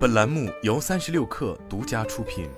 本栏目由三十六氪独家出品。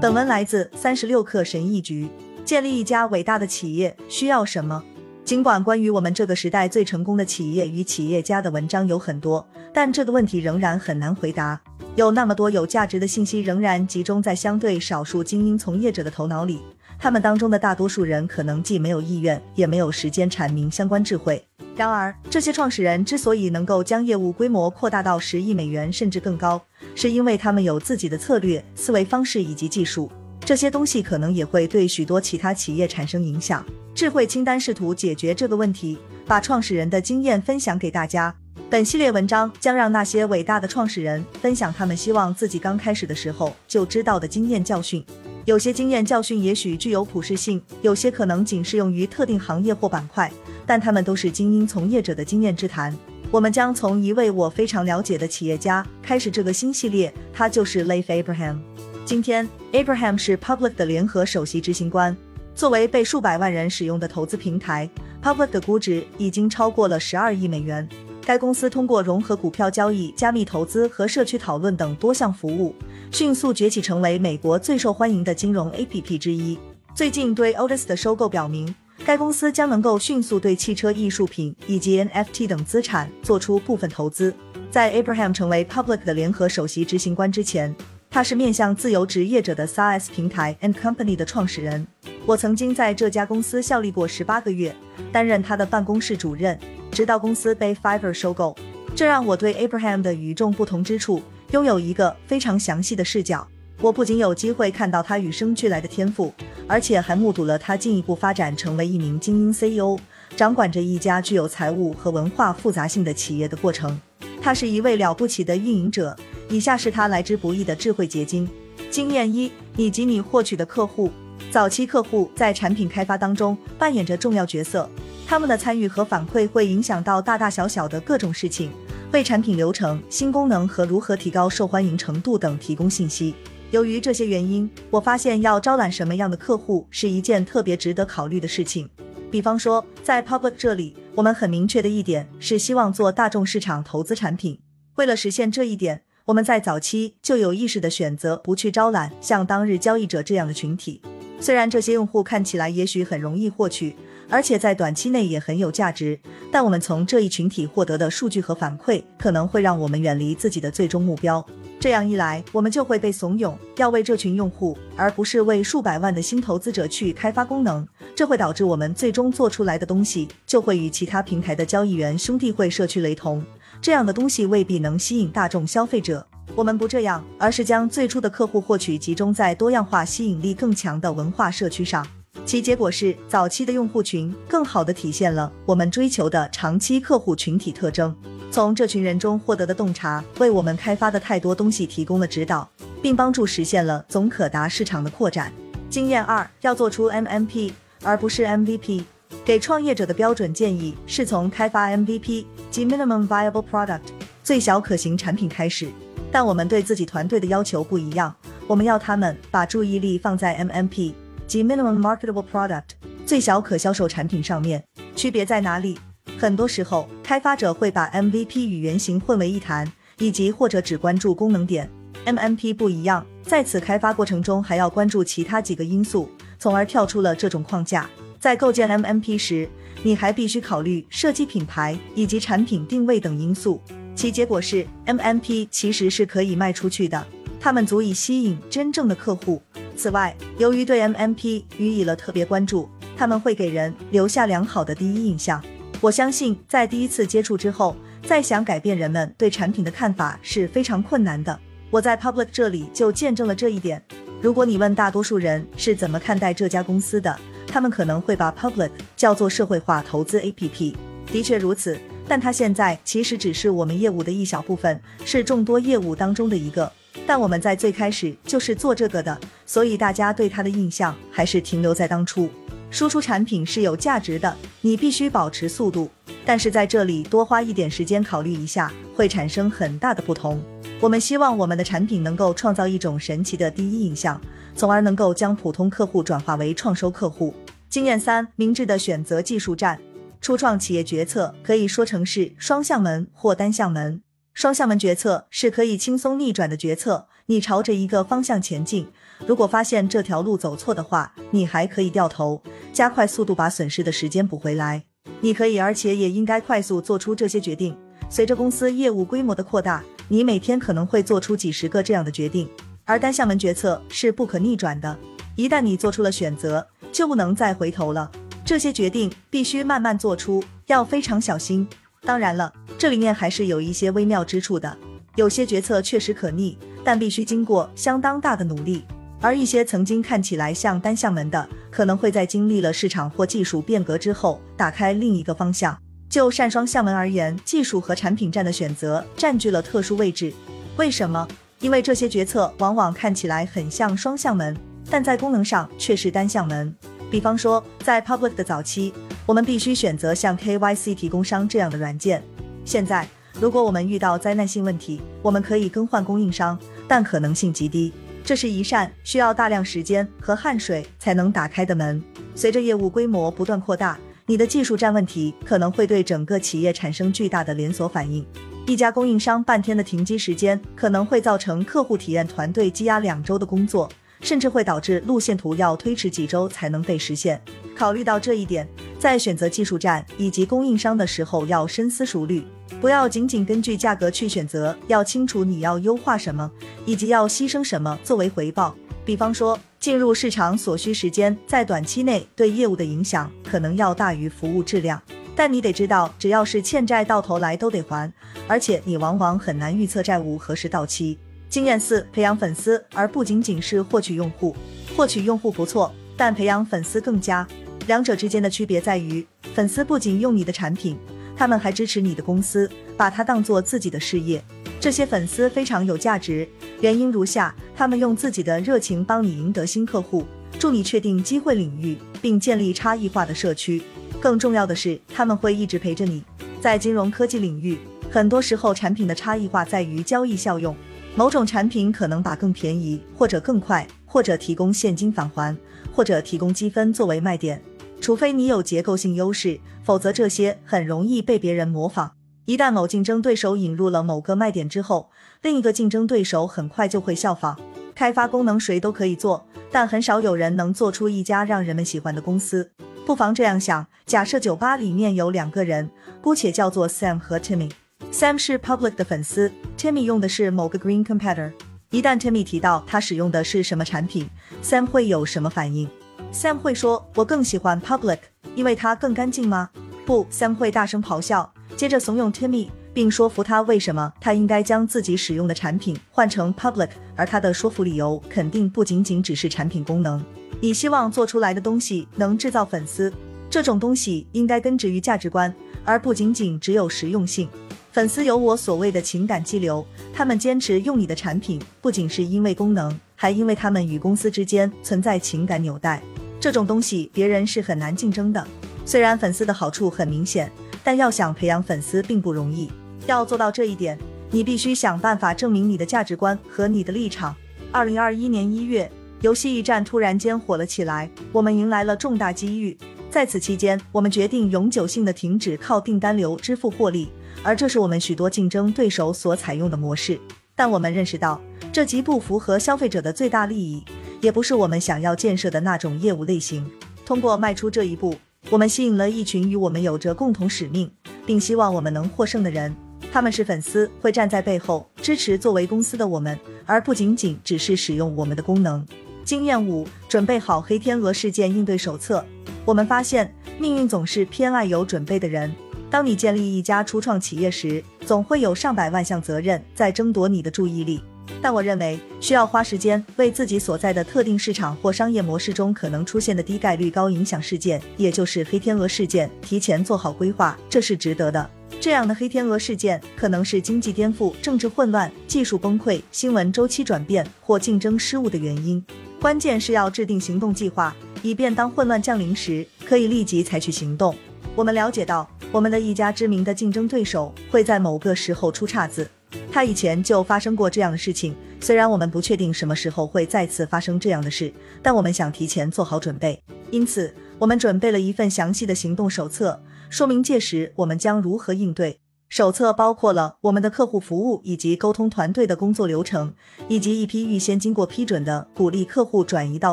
本文来自三十六氪神译局。建立一家伟大的企业需要什么？尽管关于我们这个时代最成功的企业与企业家的文章有很多，但这个问题仍然很难回答。有那么多有价值的信息仍然集中在相对少数精英从业者的头脑里，他们当中的大多数人可能既没有意愿，也没有时间阐明相关智慧。然而，这些创始人之所以能够将业务规模扩大到十亿美元甚至更高，是因为他们有自己的策略、思维方式以及技术。这些东西可能也会对许多其他企业产生影响。智慧清单试图解决这个问题，把创始人的经验分享给大家。本系列文章将让那些伟大的创始人分享他们希望自己刚开始的时候就知道的经验教训。有些经验教训也许具有普适性，有些可能仅适用于特定行业或板块，但他们都是精英从业者的经验之谈。我们将从一位我非常了解的企业家开始这个新系列，他就是 Leif Abraham。今天，Abraham 是 Public 的联合首席执行官。作为被数百万人使用的投资平台，Public 的估值已经超过了十二亿美元。该公司通过融合股票交易、加密投资和社区讨论等多项服务，迅速崛起成为美国最受欢迎的金融 APP 之一。最近对 Otis 的收购表明，该公司将能够迅速对汽车艺术品以及 NFT 等资产做出部分投资。在 Abraham 成为 Public 的联合首席执行官之前，他是面向自由职业者的 SaaS 平台 And Company 的创始人。我曾经在这家公司效力过十八个月，担任他的办公室主任，直到公司被 Fiverr 收购。这让我对 Abraham 的与众不同之处拥有一个非常详细的视角。我不仅有机会看到他与生俱来的天赋，而且还目睹了他进一步发展成为一名精英 CEO，掌管着一家具有财务和文化复杂性的企业的过程。他是一位了不起的运营者。以下是他来之不易的智慧结晶：经验一，以及你获取的客户。早期客户在产品开发当中扮演着重要角色，他们的参与和反馈会影响到大大小小的各种事情，为产品流程、新功能和如何提高受欢迎程度等提供信息。由于这些原因，我发现要招揽什么样的客户是一件特别值得考虑的事情。比方说，在 Public 这里，我们很明确的一点是希望做大众市场投资产品。为了实现这一点，我们在早期就有意识的选择不去招揽像当日交易者这样的群体，虽然这些用户看起来也许很容易获取，而且在短期内也很有价值，但我们从这一群体获得的数据和反馈可能会让我们远离自己的最终目标。这样一来，我们就会被怂恿要为这群用户，而不是为数百万的新投资者去开发功能，这会导致我们最终做出来的东西就会与其他平台的交易员兄弟会社区雷同。这样的东西未必能吸引大众消费者。我们不这样，而是将最初的客户获取集中在多样化、吸引力更强的文化社区上。其结果是，早期的用户群更好地体现了我们追求的长期客户群体特征。从这群人中获得的洞察，为我们开发的太多东西提供了指导，并帮助实现了总可达市场的扩展。经验二，要做出 MMP，而不是 MVP。给创业者的标准建议是从开发 MVP 及 Minimum Viable Product 最小可行产品开始，但我们对自己团队的要求不一样，我们要他们把注意力放在 MMP 及 Minimum Marketable Product 最小可销售产品上面。区别在哪里？很多时候，开发者会把 MVP 与原型混为一谈，以及或者只关注功能点。MMP 不一样，在此开发过程中还要关注其他几个因素，从而跳出了这种框架。在构建 MMP 时，你还必须考虑设计品牌以及产品定位等因素。其结果是，MMP 其实是可以卖出去的，它们足以吸引真正的客户。此外，由于对 MMP 予以了特别关注，他们会给人留下良好的第一印象。我相信，在第一次接触之后，再想改变人们对产品的看法是非常困难的。我在 Public 这里就见证了这一点。如果你问大多数人是怎么看待这家公司的，他们可能会把 Public 叫做社会化投资 APP，的确如此，但它现在其实只是我们业务的一小部分，是众多业务当中的一个。但我们在最开始就是做这个的，所以大家对它的印象还是停留在当初。输出产品是有价值的，你必须保持速度，但是在这里多花一点时间考虑一下，会产生很大的不同。我们希望我们的产品能够创造一种神奇的第一印象，从而能够将普通客户转化为创收客户。经验三：明智的选择技术站。初创企业决策可以说成是双向门或单向门。双向门决策是可以轻松逆转的决策，你朝着一个方向前进，如果发现这条路走错的话，你还可以掉头，加快速度把损失的时间补回来。你可以，而且也应该快速做出这些决定。随着公司业务规模的扩大，你每天可能会做出几十个这样的决定，而单向门决策是不可逆转的，一旦你做出了选择，就不能再回头了。这些决定必须慢慢做出，要非常小心。当然了，这里面还是有一些微妙之处的。有些决策确实可逆，但必须经过相当大的努力；而一些曾经看起来像单向门的，可能会在经历了市场或技术变革之后，打开另一个方向。就单双向门而言，技术和产品站的选择占据了特殊位置。为什么？因为这些决策往往看起来很像双向门，但在功能上却是单向门。比方说，在 Public 的早期，我们必须选择像 KYC 提供商这样的软件。现在，如果我们遇到灾难性问题，我们可以更换供应商，但可能性极低。这是一扇需要大量时间和汗水才能打开的门。随着业务规模不断扩大，你的技术站问题可能会对整个企业产生巨大的连锁反应。一家供应商半天的停机时间，可能会造成客户体验团队积压两周的工作。甚至会导致路线图要推迟几周才能被实现。考虑到这一点，在选择技术站以及供应商的时候要深思熟虑，不要仅仅根据价格去选择，要清楚你要优化什么，以及要牺牲什么作为回报。比方说，进入市场所需时间在短期内对业务的影响可能要大于服务质量。但你得知道，只要是欠债，到头来都得还，而且你往往很难预测债务何时到期。经验四：培养粉丝，而不仅仅是获取用户。获取用户不错，但培养粉丝更佳。两者之间的区别在于，粉丝不仅用你的产品，他们还支持你的公司，把它当做自己的事业。这些粉丝非常有价值，原因如下：他们用自己的热情帮你赢得新客户，助你确定机会领域，并建立差异化的社区。更重要的是，他们会一直陪着你。在金融科技领域，很多时候产品的差异化在于交易效用。某种产品可能把更便宜，或者更快，或者提供现金返还，或者提供积分作为卖点。除非你有结构性优势，否则这些很容易被别人模仿。一旦某竞争对手引入了某个卖点之后，另一个竞争对手很快就会效仿。开发功能谁都可以做，但很少有人能做出一家让人们喜欢的公司。不妨这样想：假设酒吧里面有两个人，姑且叫做 Sam 和 Timmy。Sam 是 Public 的粉丝，Timmy 用的是某个 Green Competitor。一旦 Timmy 提到他使用的是什么产品，Sam 会有什么反应？Sam 会说：“我更喜欢 Public，因为它更干净吗？”不，Sam 会大声咆哮，接着怂恿 Timmy，并说服他为什么他应该将自己使用的产品换成 Public。而他的说服理由肯定不仅仅只是产品功能。你希望做出来的东西能制造粉丝，这种东西应该根植于价值观，而不仅仅只有实用性。粉丝有我所谓的情感激流，他们坚持用你的产品，不仅是因为功能，还因为他们与公司之间存在情感纽带。这种东西别人是很难竞争的。虽然粉丝的好处很明显，但要想培养粉丝并不容易。要做到这一点，你必须想办法证明你的价值观和你的立场。二零二一年一月，游戏驿站突然间火了起来，我们迎来了重大机遇。在此期间，我们决定永久性的停止靠订单流支付获利。而这是我们许多竞争对手所采用的模式，但我们认识到这极不符合消费者的最大利益，也不是我们想要建设的那种业务类型。通过迈出这一步，我们吸引了一群与我们有着共同使命，并希望我们能获胜的人。他们是粉丝，会站在背后支持作为公司的我们，而不仅仅只是使用我们的功能。经验五：准备好黑天鹅事件应对手册。我们发现，命运总是偏爱有准备的人。当你建立一家初创企业时，总会有上百万项责任在争夺你的注意力。但我认为，需要花时间为自己所在的特定市场或商业模式中可能出现的低概率高影响事件，也就是黑天鹅事件，提前做好规划，这是值得的。这样的黑天鹅事件可能是经济颠覆、政治混乱、技术崩溃、新闻周期转变或竞争失误的原因。关键是要制定行动计划，以便当混乱降临时，可以立即采取行动。我们了解到。我们的一家知名的竞争对手会在某个时候出岔子，他以前就发生过这样的事情。虽然我们不确定什么时候会再次发生这样的事，但我们想提前做好准备。因此，我们准备了一份详细的行动手册，说明届时我们将如何应对。手册包括了我们的客户服务以及沟通团队的工作流程，以及一批预先经过批准的鼓励客户转移到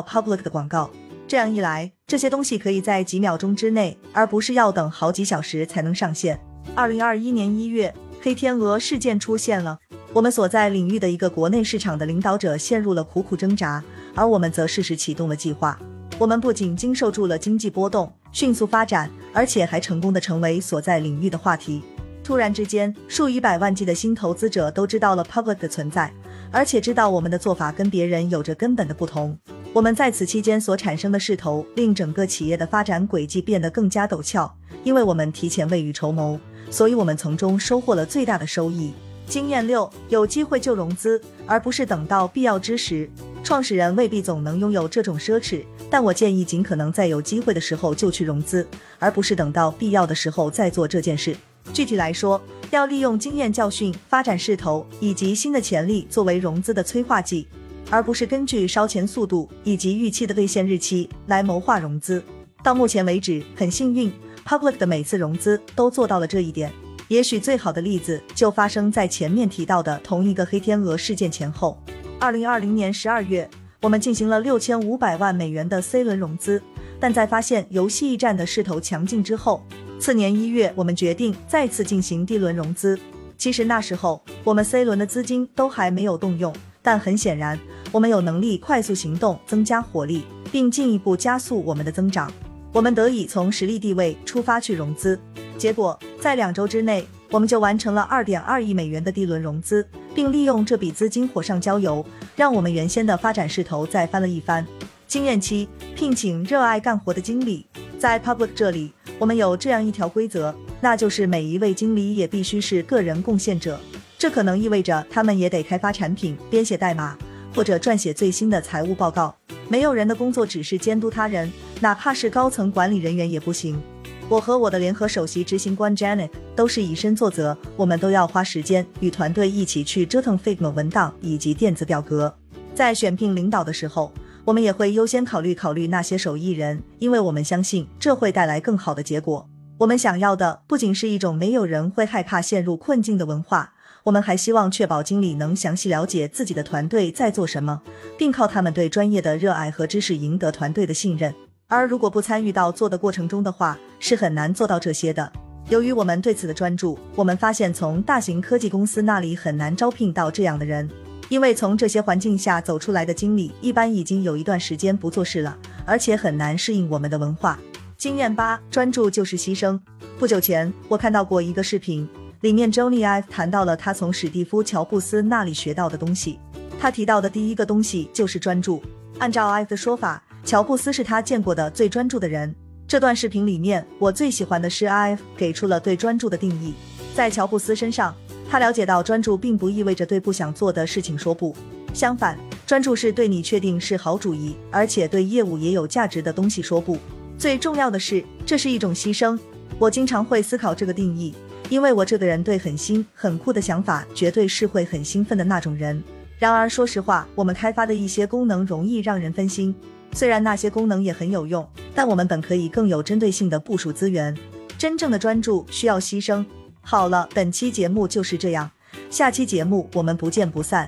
Public 的广告。这样一来，这些东西可以在几秒钟之内，而不是要等好几小时才能上线。二零二一年一月，黑天鹅事件出现了，我们所在领域的一个国内市场的领导者陷入了苦苦挣扎，而我们则适时启动了计划。我们不仅经受住了经济波动，迅速发展，而且还成功的成为所在领域的话题。突然之间，数以百万计的新投资者都知道了 Public 的存在，而且知道我们的做法跟别人有着根本的不同。我们在此期间所产生的势头，令整个企业的发展轨迹变得更加陡峭。因为我们提前未雨绸缪，所以我们从中收获了最大的收益。经验六：有机会就融资，而不是等到必要之时。创始人未必总能拥有这种奢侈，但我建议尽可能在有机会的时候就去融资，而不是等到必要的时候再做这件事。具体来说，要利用经验教训、发展势头以及新的潜力作为融资的催化剂，而不是根据烧钱速度以及预期的兑现日期来谋划融资。到目前为止，很幸运，Public 的每次融资都做到了这一点。也许最好的例子就发生在前面提到的同一个黑天鹅事件前后。二零二零年十二月，我们进行了六千五百万美元的 C 轮融资，但在发现游戏驿站的势头强劲之后。次年一月，我们决定再次进行 D 轮融资。其实那时候我们 C 轮的资金都还没有动用，但很显然，我们有能力快速行动，增加火力，并进一步加速我们的增长。我们得以从实力地位出发去融资。结果在两周之内，我们就完成了二点二亿美元的 D 轮融资，并利用这笔资金火上浇油，让我们原先的发展势头再翻了一番。经验期：聘请热爱干活的经理。在 Public 这里。我们有这样一条规则，那就是每一位经理也必须是个人贡献者。这可能意味着他们也得开发产品、编写代码或者撰写最新的财务报告。没有人的工作只是监督他人，哪怕是高层管理人员也不行。我和我的联合首席执行官 Janet 都是以身作则，我们都要花时间与团队一起去折腾 Figma 文档以及电子表格。在选聘领导的时候。我们也会优先考虑考虑那些手艺人，因为我们相信这会带来更好的结果。我们想要的不仅是一种没有人会害怕陷入困境的文化，我们还希望确保经理能详细了解自己的团队在做什么，并靠他们对专业的热爱和知识赢得团队的信任。而如果不参与到做的过程中的话，是很难做到这些的。由于我们对此的专注，我们发现从大型科技公司那里很难招聘到这样的人。因为从这些环境下走出来的经理，一般已经有一段时间不做事了，而且很难适应我们的文化。经验八，专注就是牺牲。不久前，我看到过一个视频，里面 Johnny Ive 谈到了他从史蒂夫·乔布斯那里学到的东西。他提到的第一个东西就是专注。按照 Ive 的说法，乔布斯是他见过的最专注的人。这段视频里面，我最喜欢的是 Ive 给出了对专注的定义，在乔布斯身上。他了解到，专注并不意味着对不想做的事情说不。相反，专注是对你确定是好主意，而且对业务也有价值的东西说不。最重要的是，这是一种牺牲。我经常会思考这个定义，因为我这个人对很新、很酷的想法，绝对是会很兴奋的那种人。然而，说实话，我们开发的一些功能容易让人分心。虽然那些功能也很有用，但我们本可以更有针对性的部署资源。真正的专注需要牺牲。好了，本期节目就是这样，下期节目我们不见不散。